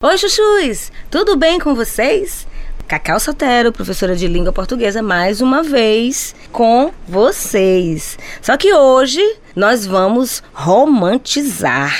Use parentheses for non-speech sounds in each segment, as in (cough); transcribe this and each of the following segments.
Oi, chuchus! Tudo bem com vocês? Cacau Sotero, professora de língua portuguesa, mais uma vez com vocês. Só que hoje nós vamos romantizar.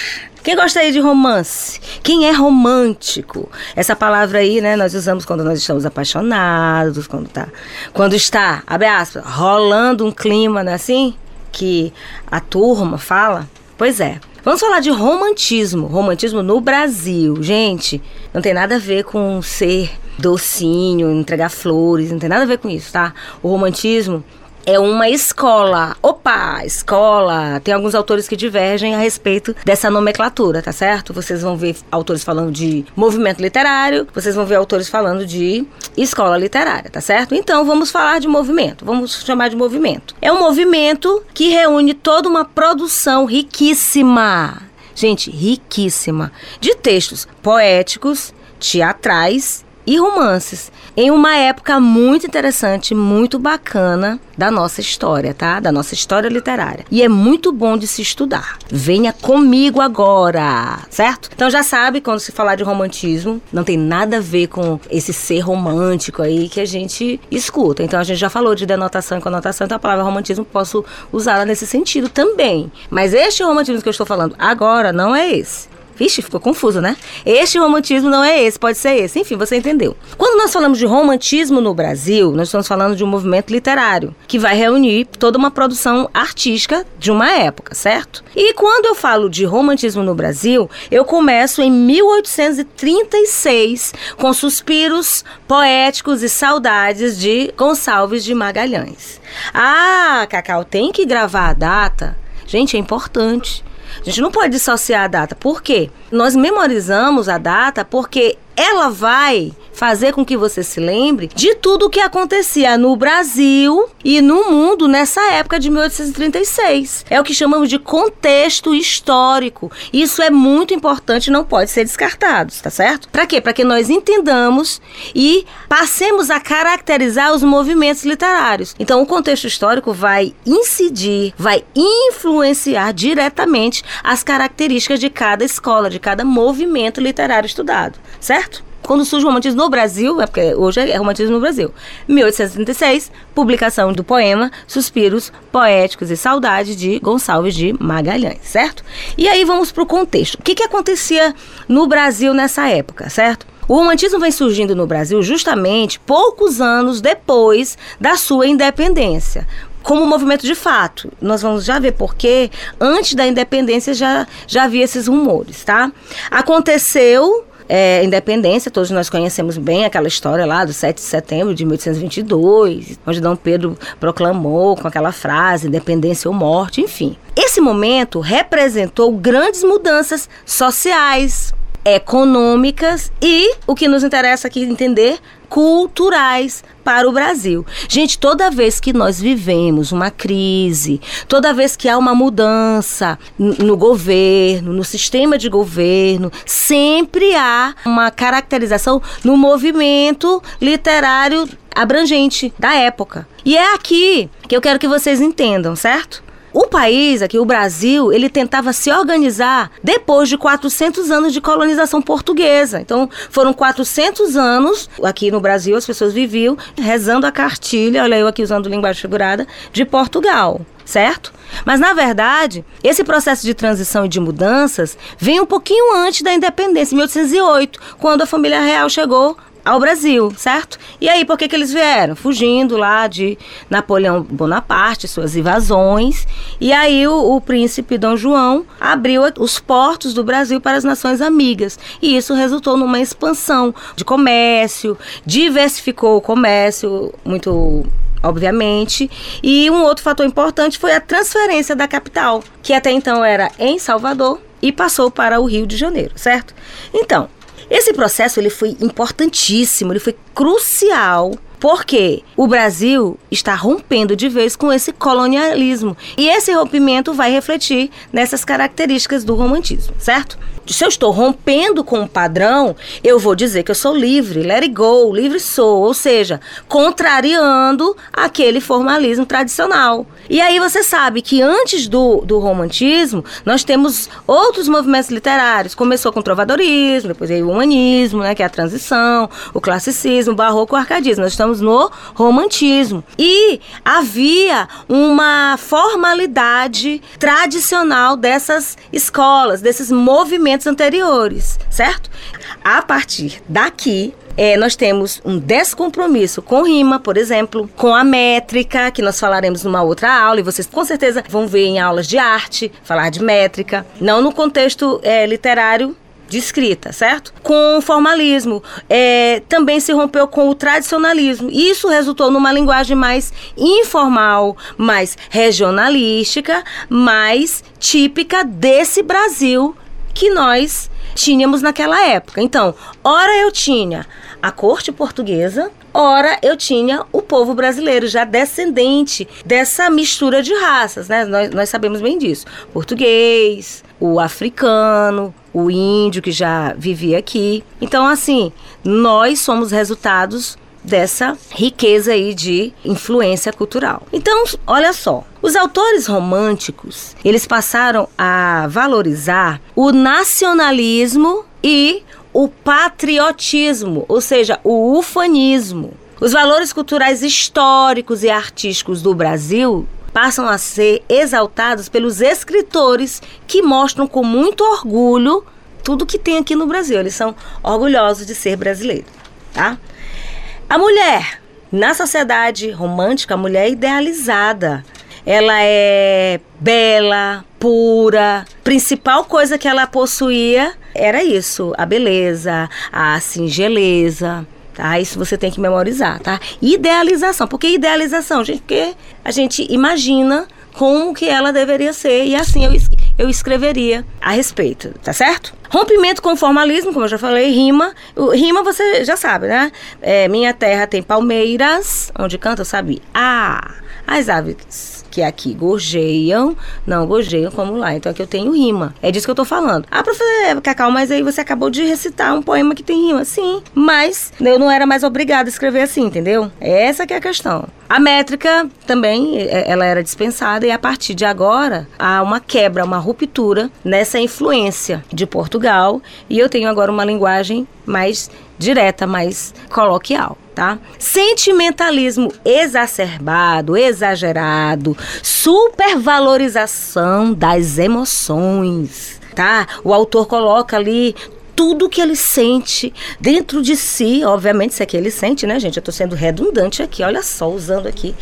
Quem gosta aí de romance? Quem é romântico? Essa palavra aí, né, nós usamos quando nós estamos apaixonados, quando tá, quando está, abre aspas, rolando um clima, não é assim? Que a turma fala. Pois é. Vamos falar de romantismo. Romantismo no Brasil. Gente, não tem nada a ver com ser docinho, entregar flores, não tem nada a ver com isso, tá? O romantismo é uma escola. Opa, escola. Tem alguns autores que divergem a respeito dessa nomenclatura, tá certo? Vocês vão ver autores falando de movimento literário, vocês vão ver autores falando de escola literária, tá certo? Então vamos falar de movimento. Vamos chamar de movimento. É um movimento que reúne toda uma produção riquíssima. Gente, riquíssima de textos poéticos, teatrais e romances em uma época muito interessante, muito bacana da nossa história, tá? Da nossa história literária. E é muito bom de se estudar. Venha comigo agora, certo? Então já sabe, quando se falar de romantismo, não tem nada a ver com esse ser romântico aí que a gente escuta. Então a gente já falou de denotação e conotação, então a palavra romantismo posso usá-la nesse sentido também. Mas este romantismo que eu estou falando agora não é esse. Vixe, ficou confuso, né? Este romantismo não é esse, pode ser esse. Enfim, você entendeu. Quando nós falamos de romantismo no Brasil, nós estamos falando de um movimento literário que vai reunir toda uma produção artística de uma época, certo? E quando eu falo de romantismo no Brasil, eu começo em 1836 com suspiros poéticos e saudades de Gonçalves de Magalhães. Ah, Cacau, tem que gravar a data. Gente, é importante. A gente não pode dissociar a data. Por quê? Nós memorizamos a data porque ela vai fazer com que você se lembre de tudo o que acontecia no Brasil e no mundo nessa época de 1836. É o que chamamos de contexto histórico. Isso é muito importante, não pode ser descartado, tá certo? Para quê? Para que nós entendamos e passemos a caracterizar os movimentos literários. Então, o contexto histórico vai incidir, vai influenciar diretamente as características de cada escola, de cada movimento literário estudado, certo? Quando surge o romantismo no Brasil, é porque hoje é romantismo no Brasil. 1836, publicação do poema Suspiros Poéticos e Saudade de Gonçalves de Magalhães, certo? E aí vamos para o contexto. O que, que acontecia no Brasil nessa época, certo? O romantismo vem surgindo no Brasil justamente poucos anos depois da sua independência como movimento de fato. Nós vamos já ver porque antes da independência já, já havia esses rumores, tá? Aconteceu é, independência, todos nós conhecemos bem aquela história lá do 7 de setembro de 1822, onde Dom Pedro proclamou com aquela frase independência ou morte, enfim. Esse momento representou grandes mudanças sociais, econômicas e, o que nos interessa aqui entender, culturais para o Brasil. Gente, toda vez que nós vivemos uma crise, toda vez que há uma mudança no governo, no sistema de governo, sempre há uma caracterização no movimento literário abrangente da época. E é aqui que eu quero que vocês entendam, certo? O país, aqui o Brasil, ele tentava se organizar depois de 400 anos de colonização portuguesa. Então, foram 400 anos aqui no Brasil, as pessoas viviam rezando a cartilha, olha eu aqui usando linguagem figurada, de Portugal certo? Mas na verdade, esse processo de transição e de mudanças vem um pouquinho antes da independência, em 1808, quando a família real chegou ao Brasil, certo? E aí, por que, que eles vieram? Fugindo lá de Napoleão Bonaparte, suas invasões. E aí, o, o príncipe Dom João abriu os portos do Brasil para as nações amigas. E isso resultou numa expansão de comércio, diversificou o comércio muito obviamente. E um outro fator importante foi a transferência da capital, que até então era em Salvador e passou para o Rio de Janeiro, certo? Então, esse processo ele foi importantíssimo, ele foi crucial Porque o Brasil está rompendo de vez com esse colonialismo. E esse rompimento vai refletir nessas características do romantismo, certo? Se eu estou rompendo com o padrão, eu vou dizer que eu sou livre, let it go, livre sou, ou seja, contrariando aquele formalismo tradicional. E aí você sabe que antes do, do romantismo, nós temos outros movimentos literários. Começou com o trovadorismo, depois veio o humanismo, né, que é a transição, o classicismo, o barroco, o arcadismo. Nós estamos no romantismo. E havia uma formalidade tradicional dessas escolas, desses movimentos anteriores, certo? A partir daqui, é, nós temos um descompromisso com rima, por exemplo, com a métrica, que nós falaremos numa outra aula, e vocês com certeza vão ver em aulas de arte, falar de métrica, não no contexto é, literário de escrita, certo? Com o formalismo. É, também se rompeu com o tradicionalismo. Isso resultou numa linguagem mais informal, mais regionalística, mais típica desse Brasil que nós tínhamos naquela época. Então, ora eu tinha a corte portuguesa, ora eu tinha o povo brasileiro, já descendente dessa mistura de raças, né? Nós, nós sabemos bem disso. Português, o africano, o índio que já vivia aqui. Então, assim, nós somos resultados dessa riqueza aí de influência cultural. Então, olha só, os autores românticos, eles passaram a valorizar o nacionalismo e o patriotismo, ou seja, o ufanismo. Os valores culturais históricos e artísticos do Brasil passam a ser exaltados pelos escritores que mostram com muito orgulho tudo que tem aqui no Brasil. Eles são orgulhosos de ser brasileiro, tá? A mulher, na sociedade romântica, a mulher é idealizada. Ela é bela, pura. Principal coisa que ela possuía era isso: a beleza, a singeleza. Tá? Isso você tem que memorizar, tá? Idealização. Por que idealização, gente? Porque a gente imagina como que ela deveria ser e assim eu, eu escreveria a respeito, tá certo? Rompimento com formalismo, como eu já falei, rima. O, rima você já sabe, né? É, minha terra tem palmeiras, onde canta, sabe? Ah, as aves que aqui gorjeiam, não gorjeiam como lá. Então aqui eu tenho rima. É disso que eu tô falando. Ah, professor Cacau, mas aí você acabou de recitar um poema que tem rima. Sim, mas eu não era mais obrigada a escrever assim, entendeu? Essa que é a questão. A métrica também, é, ela era dispensada e a partir de agora há uma quebra, uma ruptura nessa influência de Portugal e eu tenho agora uma linguagem mais direta, mais coloquial. Tá? Sentimentalismo exacerbado, exagerado, supervalorização das emoções, tá? O autor coloca ali tudo que ele sente dentro de si, obviamente, isso aqui ele sente, né, gente? Eu estou sendo redundante aqui, olha só, usando aqui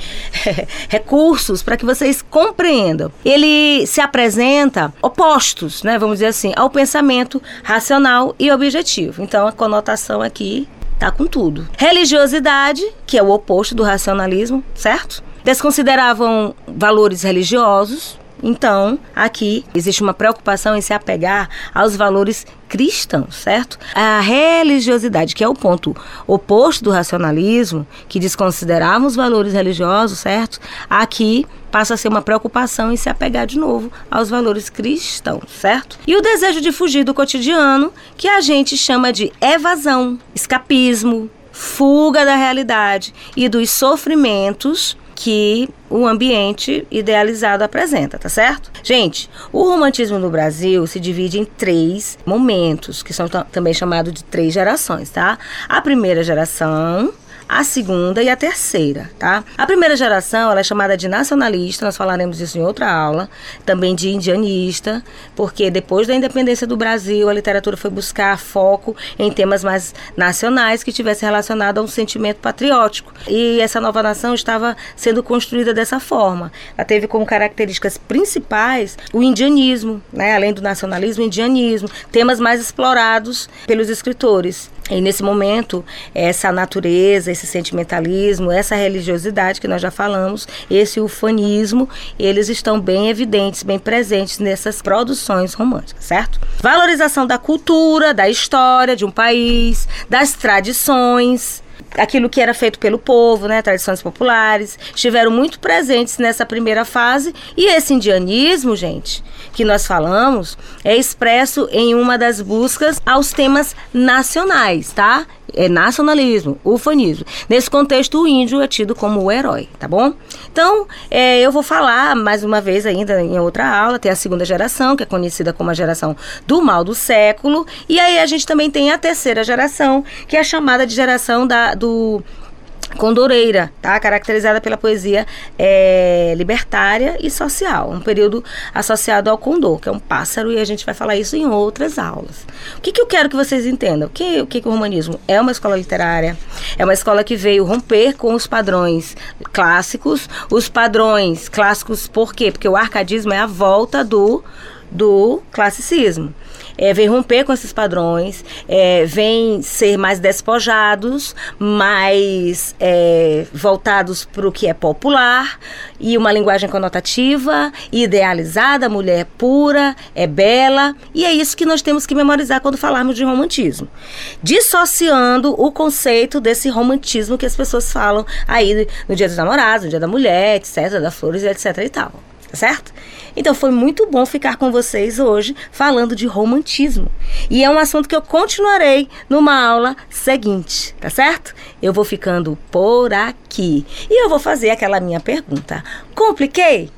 (laughs) recursos para que vocês compreendam. Ele se apresenta opostos, né, vamos dizer assim, ao pensamento racional e objetivo. Então, a conotação aqui tá com tudo. Religiosidade, que é o oposto do racionalismo, certo? Desconsideravam valores religiosos, então, aqui existe uma preocupação em se apegar aos valores cristãos, certo? A religiosidade, que é o ponto oposto do racionalismo, que desconsiderava os valores religiosos, certo? Aqui passa a ser uma preocupação em se apegar de novo aos valores cristãos, certo? E o desejo de fugir do cotidiano, que a gente chama de evasão, escapismo, fuga da realidade e dos sofrimentos que o ambiente idealizado apresenta, tá certo? Gente, o romantismo no Brasil se divide em três momentos, que são também chamados de três gerações, tá? A primeira geração, a segunda e a terceira, tá? A primeira geração, ela é chamada de nacionalista, nós falaremos isso em outra aula, também de indianista, porque depois da independência do Brasil, a literatura foi buscar foco em temas mais nacionais que tivessem relacionado a um sentimento patriótico. E essa nova nação estava sendo construída dessa forma. Ela teve como características principais o indianismo, né? Além do nacionalismo, o indianismo, temas mais explorados pelos escritores. E nesse momento, essa natureza, esse sentimentalismo, essa religiosidade que nós já falamos, esse ufanismo, eles estão bem evidentes, bem presentes nessas produções românticas, certo? Valorização da cultura, da história de um país, das tradições, aquilo que era feito pelo povo, né, tradições populares, estiveram muito presentes nessa primeira fase. E esse indianismo, gente, que nós falamos, é expresso em uma das buscas aos temas nacionais, tá? É nacionalismo, ufanismo. Nesse contexto, o índio é tido como o herói, tá bom? Então, é, eu vou falar mais uma vez ainda em outra aula, tem a segunda geração, que é conhecida como a geração do mal do século, e aí a gente também tem a terceira geração, que é chamada de geração da, do Condoreira, tá? Caracterizada pela poesia é, libertária e social, um período associado ao condor, que é um pássaro, e a gente vai falar isso em outras aulas. O que, que eu quero que vocês entendam? O que, o que, que o romanismo é uma escola literária, é uma escola que veio romper com os padrões clássicos, os padrões clássicos, por quê? Porque o arcadismo é a volta do do classicismo é, vem romper com esses padrões, é, vem ser mais despojados, mais é, voltados para o que é popular e uma linguagem conotativa, idealizada, mulher pura, é bela, e é isso que nós temos que memorizar quando falarmos de romantismo. Dissociando o conceito desse romantismo que as pessoas falam aí no Dia dos Namorados, no Dia da Mulher, etc., das flores, etc. e tal. Tá certo? Então foi muito bom ficar com vocês hoje falando de romantismo. E é um assunto que eu continuarei numa aula seguinte, tá certo? Eu vou ficando por aqui. E eu vou fazer aquela minha pergunta. Compliquei?